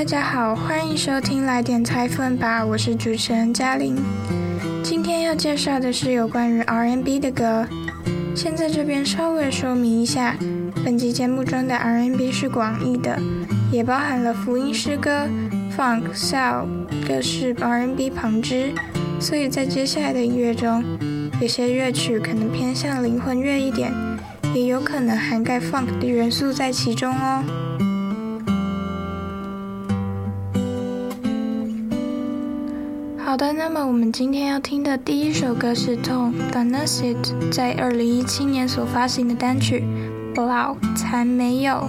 大家好，欢迎收听来点裁缝吧，我是主持人嘉玲。今天要介绍的是有关于 R&B 的歌。先在这边稍微说明一下，本集节目中的 R&B 是广义的，也包含了福音诗歌、Funk、Soul 各式 R&B 旁支，所以在接下来的音乐中，有些乐曲可能偏向灵魂乐一点，也有可能涵盖 Funk 的元素在其中哦。好的，那么我们今天要听的第一首歌是 tom danesit 在二零一七年所发行的单曲《Blow》才没有。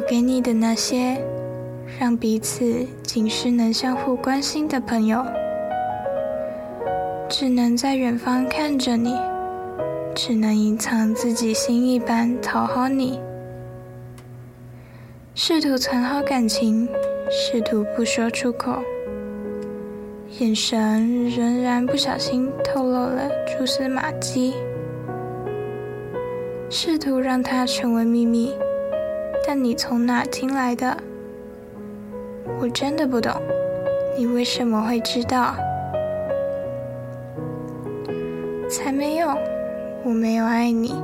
我给你的那些，让彼此仅是能相互关心的朋友，只能在远方看着你，只能隐藏自己心意般讨好你，试图存好感情，试图不说出口，眼神仍然不小心透露了蛛丝马迹，试图让它成为秘密，但你从哪听来的？我真的不懂，你为什么会知道？才没有，我没有爱你，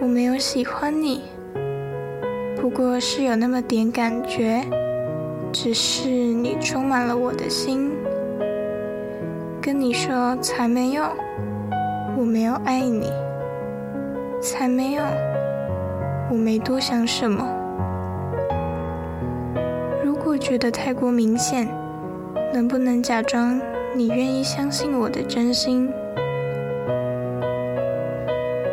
我没有喜欢你，不过是有那么点感觉，只是你充满了我的心。跟你说才没有，我没有爱你，才没有，我没多想什么。如果觉得太过明显，能不能假装你愿意相信我的真心？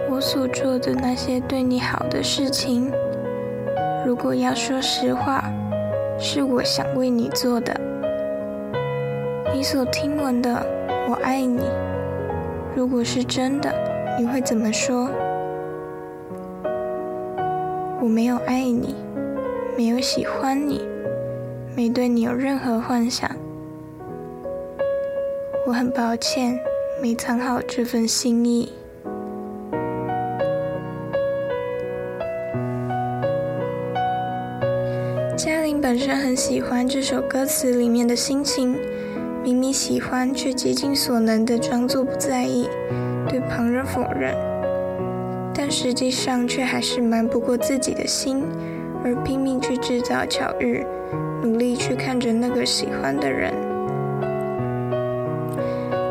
我所做的那些对你好的事情，如果要说实话，是我想为你做的。你所听闻的“我爱你”，如果是真的，你会怎么说？没有爱你，没有喜欢你，没对你有任何幻想。我很抱歉，没藏好这份心意。嘉玲本身很喜欢这首歌词里面的心情，明明喜欢，却竭尽所能的装作不在意，对旁人否认，但实际上却还是瞒不过自己的心，而拼命去制造巧遇，努力去看着那个喜欢的人。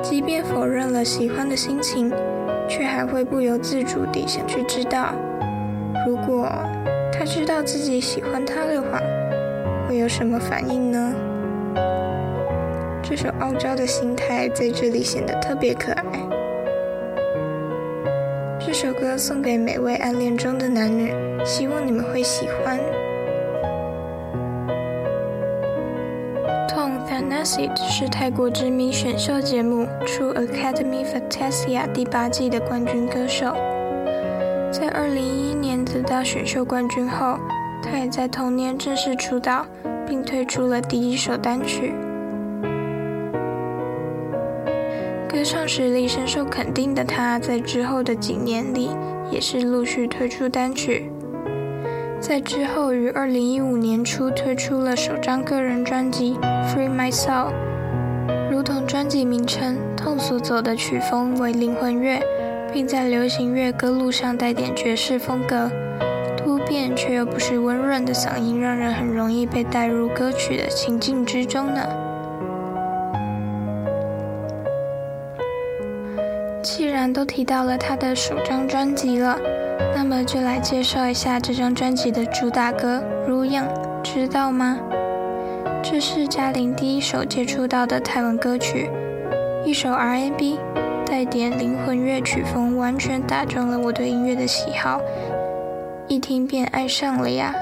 即便否认了喜欢的心情，却还会不由自主地想去知道，如果他知道自己喜欢他的话。会有什么反应呢？这种傲娇的心态在这里显得特别可爱。送给每位暗恋中的男女，希望你们会喜欢。Tone Thanasit 是泰国知名选秀节目《True Academy Fantasia》第八季的冠军歌手，在二零一一年得到选秀冠军后。他也在同年正式出道，并推出了第一首单曲。唱实力深受肯定的他，在之后的几年里也是陆续推出单曲。在之后于二零一五年初推出了首张个人专辑《Free My Soul》，如同专辑名称，Tone 所走的曲风为灵魂乐，并在流行乐歌路上带点爵士风格。突变却又不失温润的嗓音，让人很容易被带入歌曲的情境之中呢。然都提到了他的首张专辑了，那么就来介绍一下这张专辑的主打歌《如样》，知道吗？这是嘉玲第一首接触到的泰文歌曲，一首 R&B，带点灵魂乐曲风，完全打中了我对音乐的喜好。一听便爱上了呀。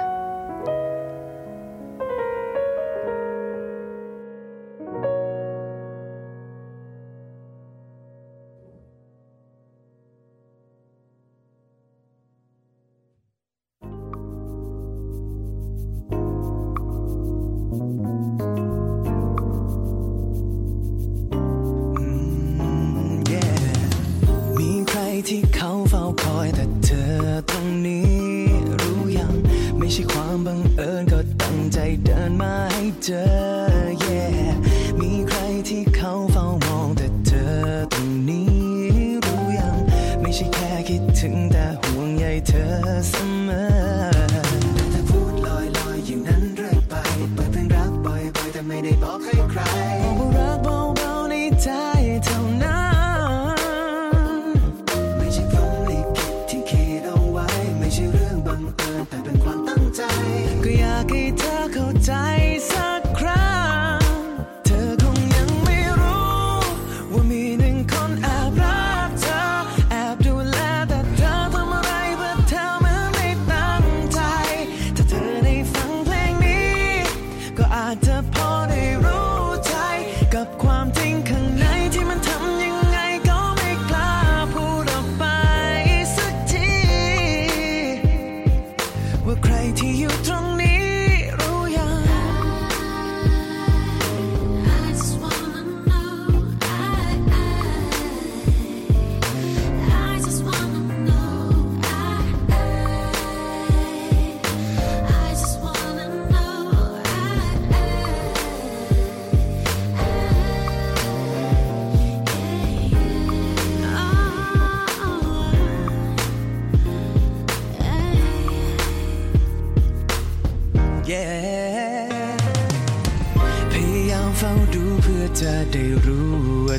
เฝ้าคอยแต่เธอตรงนี้ รู้ยัง ไม่ใช่ความบังเอิญก็ตั้งใจเดินมาให้เจอ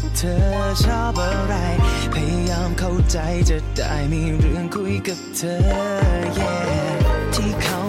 ว่าเธอชอบอะไร พยายามเข้าใจจะได้มีเรื่องคุยกับเธอ yeah ที่เขา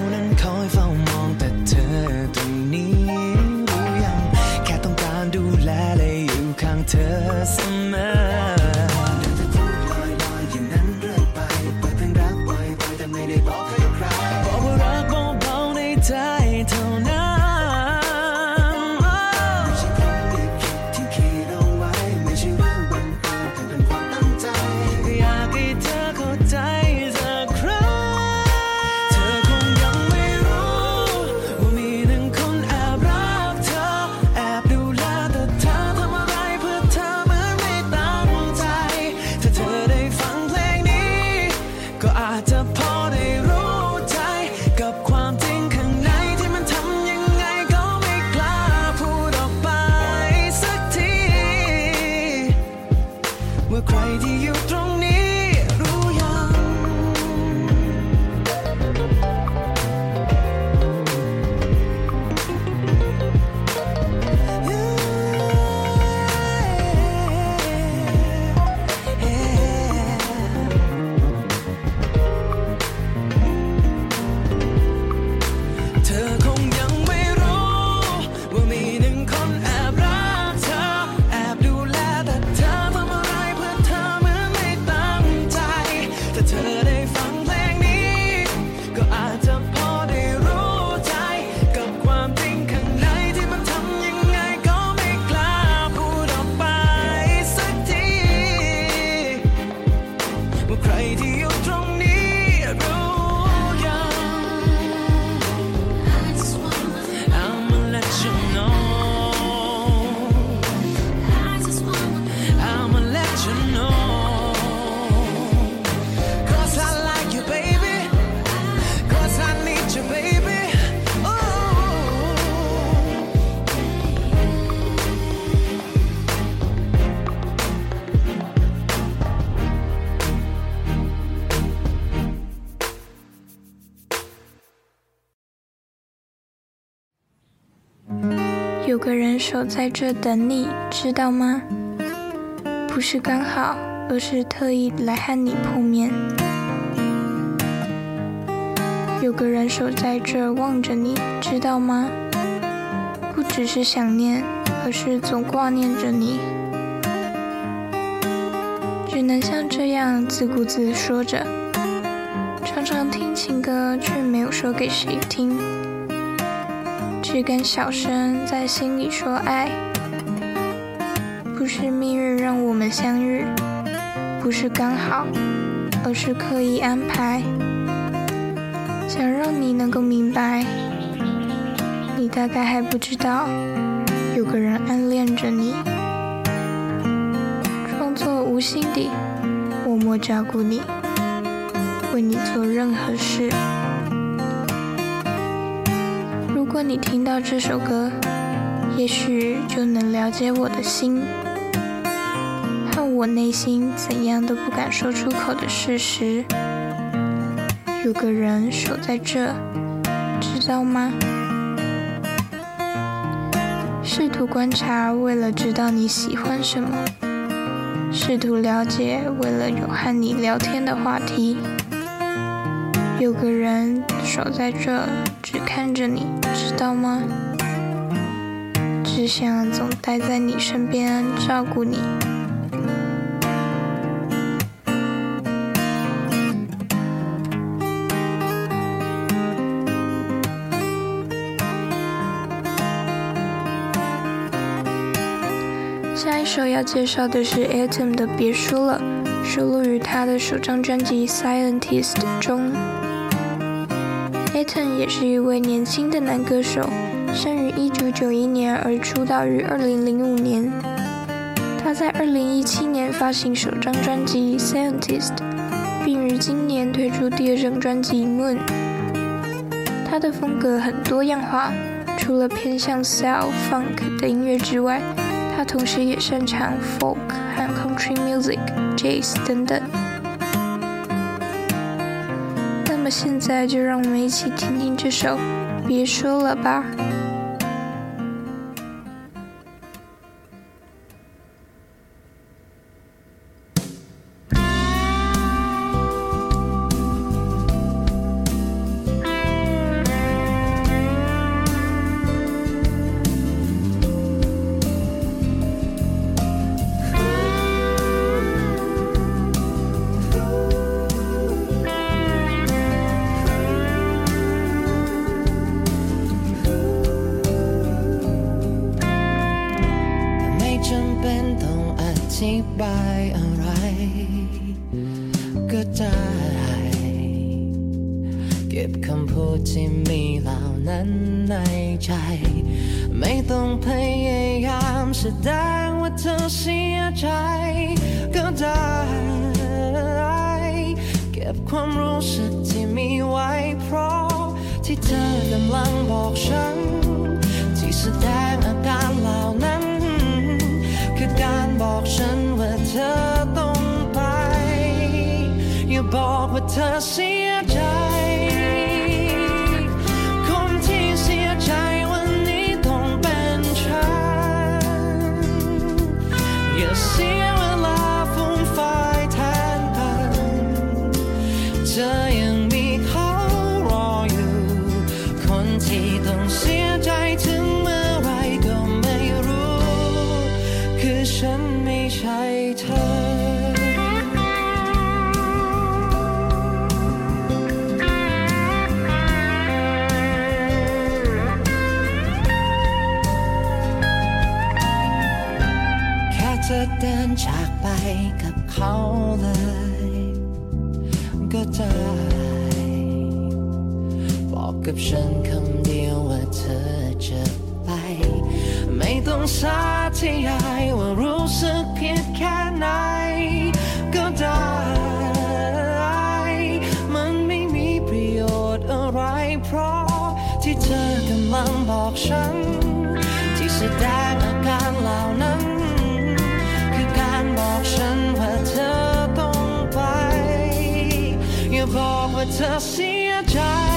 我快递又装个人守在这等你，知道吗？不是刚好，而是特意来和你碰面。有个人守在这望着你，知道吗？不只是想念，而是总挂念着你。只能像这样自顾自说着，常常听情歌，却没有说给谁听。只敢小声在心里说爱，不是命运让我们相遇，不是刚好，而是刻意安排，想让你能够明白，你大概还不知道，有个人暗恋着你，装作无心地默默照顾你，为你做任何事。如果你听到这首歌，也许就能了解我的心和我内心怎样都不敢说出口的事实。有个人守在这，知道吗？试图观察，为了知道你喜欢什么；试图了解，为了有和你聊天的话题。有个人守在这，只看着你，知道吗？只想总待在你身边，照顾你。下一首要介绍的是 Atom 的《别说了》，收录于他的首张专辑《Scientist》中。Atom 也是一位年轻的男歌手，生于1991年而出道于2005年。他在2017年发行首张专辑《Scientist》，并于今年推出第二张专辑《Moon》。他的风格很多样化，除了偏向 Soul Funk 的音乐之外，他同时也擅长 Folk 和 Country Music、Jazz 等等。现在就让我们一起听听这首《别说了吧。 บายอะไร ก็ได้เก็บคำพูดที่มีเหล่านั้นในใจ ไม่ต้องพยายามแสดงว่าเธอเสียใจ ก็ได้ เก็บความรู้สึกที่มีไว้เพราะที่เธอกำลังบอกฉัน ที่แสดง เธอต้องไป อย่าบอกว่าเธอเสียใจ คนที่เสียใจวันนี้ต้องเป็นฉัน อย่าเสียเวลาฟุ้งไฟายแทนกันเธอ กไปกับเขาเลย ก็ได้บอกกับฉันคำเดียวว่าเธอจะไป ไม่ต้องสาธยายว่ารู้สึกผิดแค่ไหน ก็ได้ มันไม่มีประโยชน์อะไร เพราะที่เธอกำลังบอกฉัน Summertime, see a child.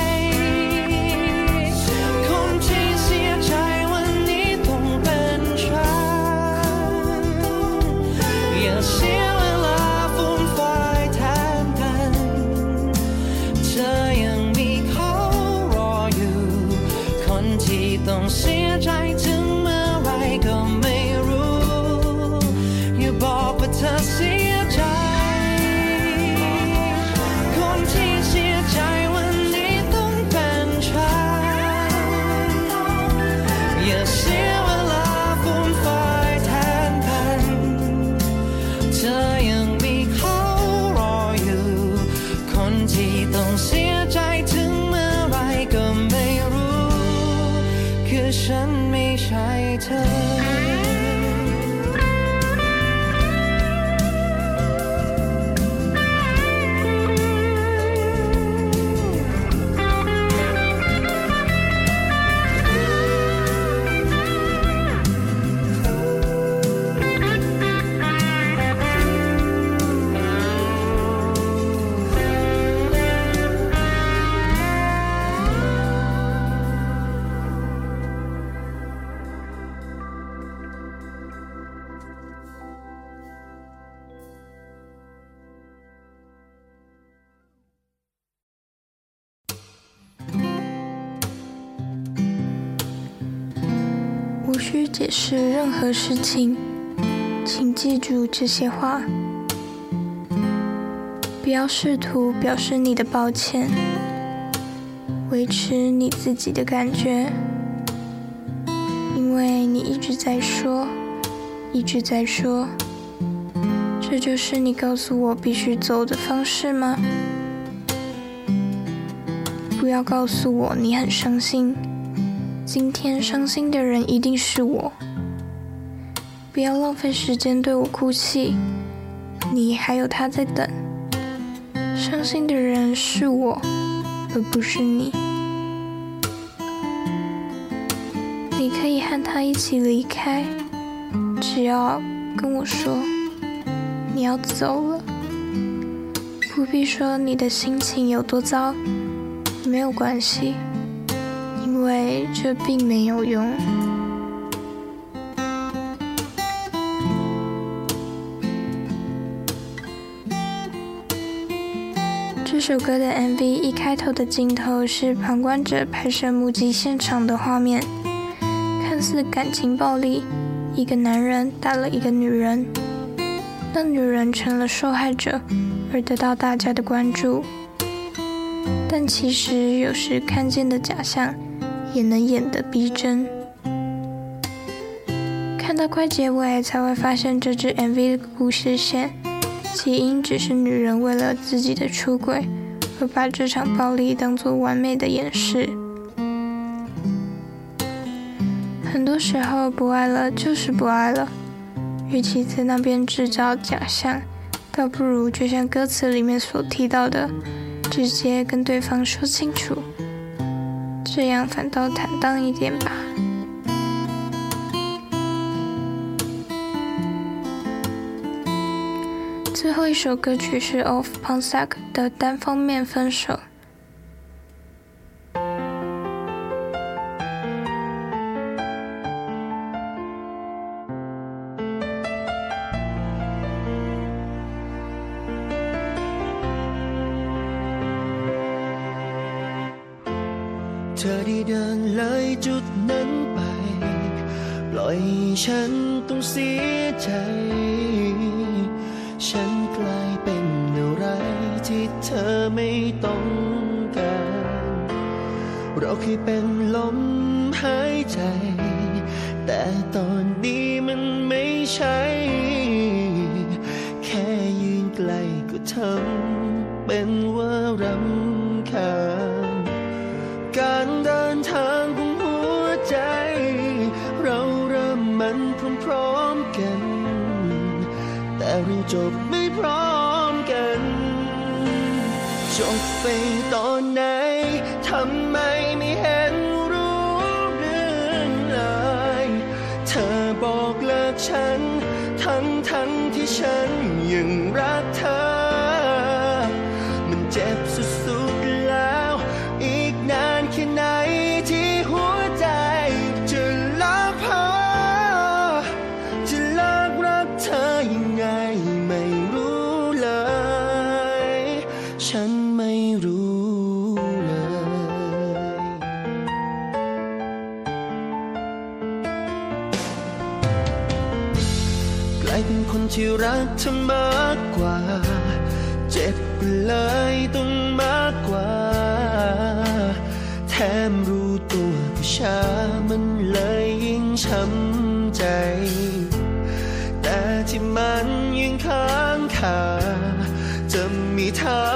คือฉันไม่ใช่เธอ 是任何事情，请记住这些话。不要试图表示你的抱歉，维持你自己的感觉，因为你一直在说，一直在说，这就是你告诉我必须走的方式吗？不要告诉我你很伤心。今天伤心的人一定是我。不要浪费时间对我哭泣，你还有他在等。伤心的人是我，而不是你。你可以和他一起离开，只要跟我说你要走了。不必说你的心情有多糟，没有关系。因为这并没有用。这首歌的 MV 一开头的镜头是旁观者拍摄目击现场的画面，看似感情暴力，一个男人打了一个女人，那女人成了受害者，而得到大家的关注。但其实有时看见的假象，也能演得逼真。看到快结尾才会发现这支 MV 的故事线。起因只是女人为了自己的出轨，而把这场暴力当作完美的掩饰。很多时候，不爱了就是不爱了，与其在那边制造假象，倒不如就像歌词里面所提到的，直接跟对方说清楚，这样反倒坦荡一点吧。最后一首歌曲是 Off Punk 的单方面分手。 ทำเป็นว่า เป็นคนที่รักเธอมากกว่า เจ็บไปเลยต้องมากกว่า แถมรู้ตัวก็ช้ามันเลยยิ่งช้ำใจ แต่ที่มันยังค้างคาจะมีทาง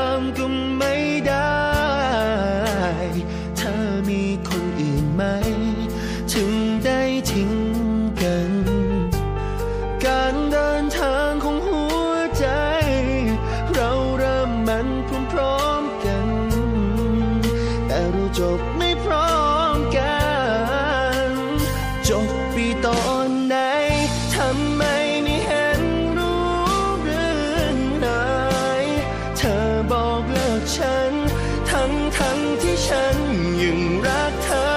บอกเลิกฉัน ทั้งทั้งที่ฉันยังรักเธอ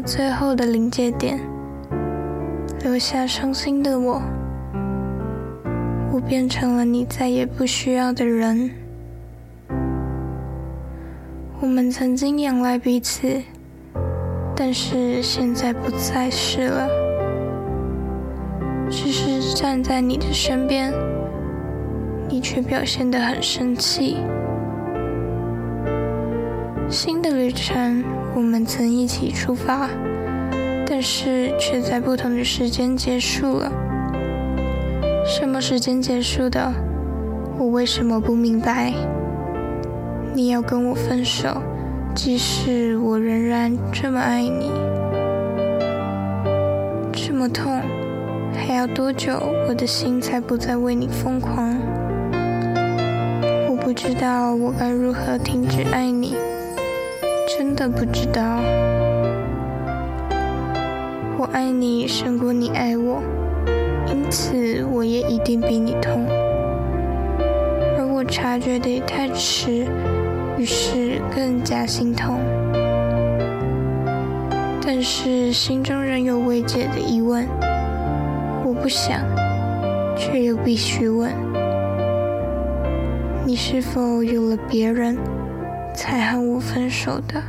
最后的临界点，留下伤心的我。我变成了你再也不需要的人。我们曾经仰赖彼此，但是现在不再是了。只是站在你的身边，你却表现得很生气。新的旅程，我们曾一起出发，但是却在不同的时间结束了。什么时间结束的？我为什么不明白？你要跟我分手，即使我仍然这么爱你，这么痛，还要多久，我的心才不再为你疯狂？我不知道我该如何停止爱你。真的不知道，我爱你胜过你爱我，因此我也一定比你痛。而我察觉得太迟，于是更加心痛。但是心中仍有未解的疑问，我不想，却又必须问：你是否有了别人？才和我分手的。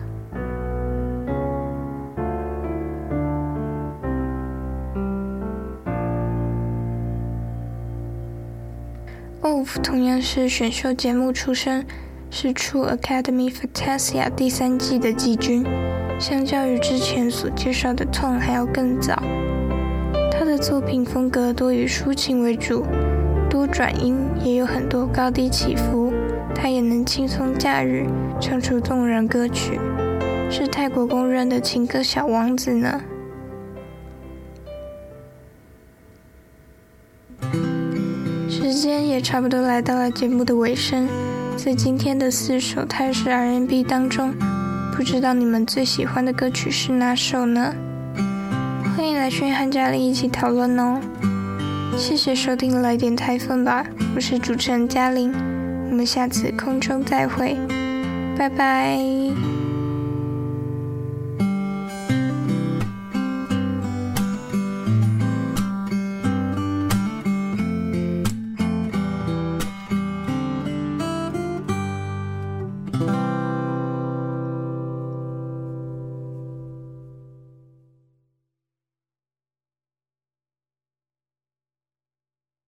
OWV 同样是选秀节目出身，是 True Academy Fantasia 第三季的季军。相较于之前所介绍的 Tone 还要更早。他的作品风格多以抒情为主，多转音，也有很多高低起伏。他也能轻松驾驭，唱出动人歌曲，是泰国公认的情歌小王子呢。时间也差不多来到了节目的尾声，在今天的四首泰式 R&B 当中，不知道你们最喜欢的歌曲是哪首呢？欢迎来讯和嘉玲一起讨论哦。谢谢收听来点台风吧，我是主持人嘉玲。我们下次空中再会，拜拜。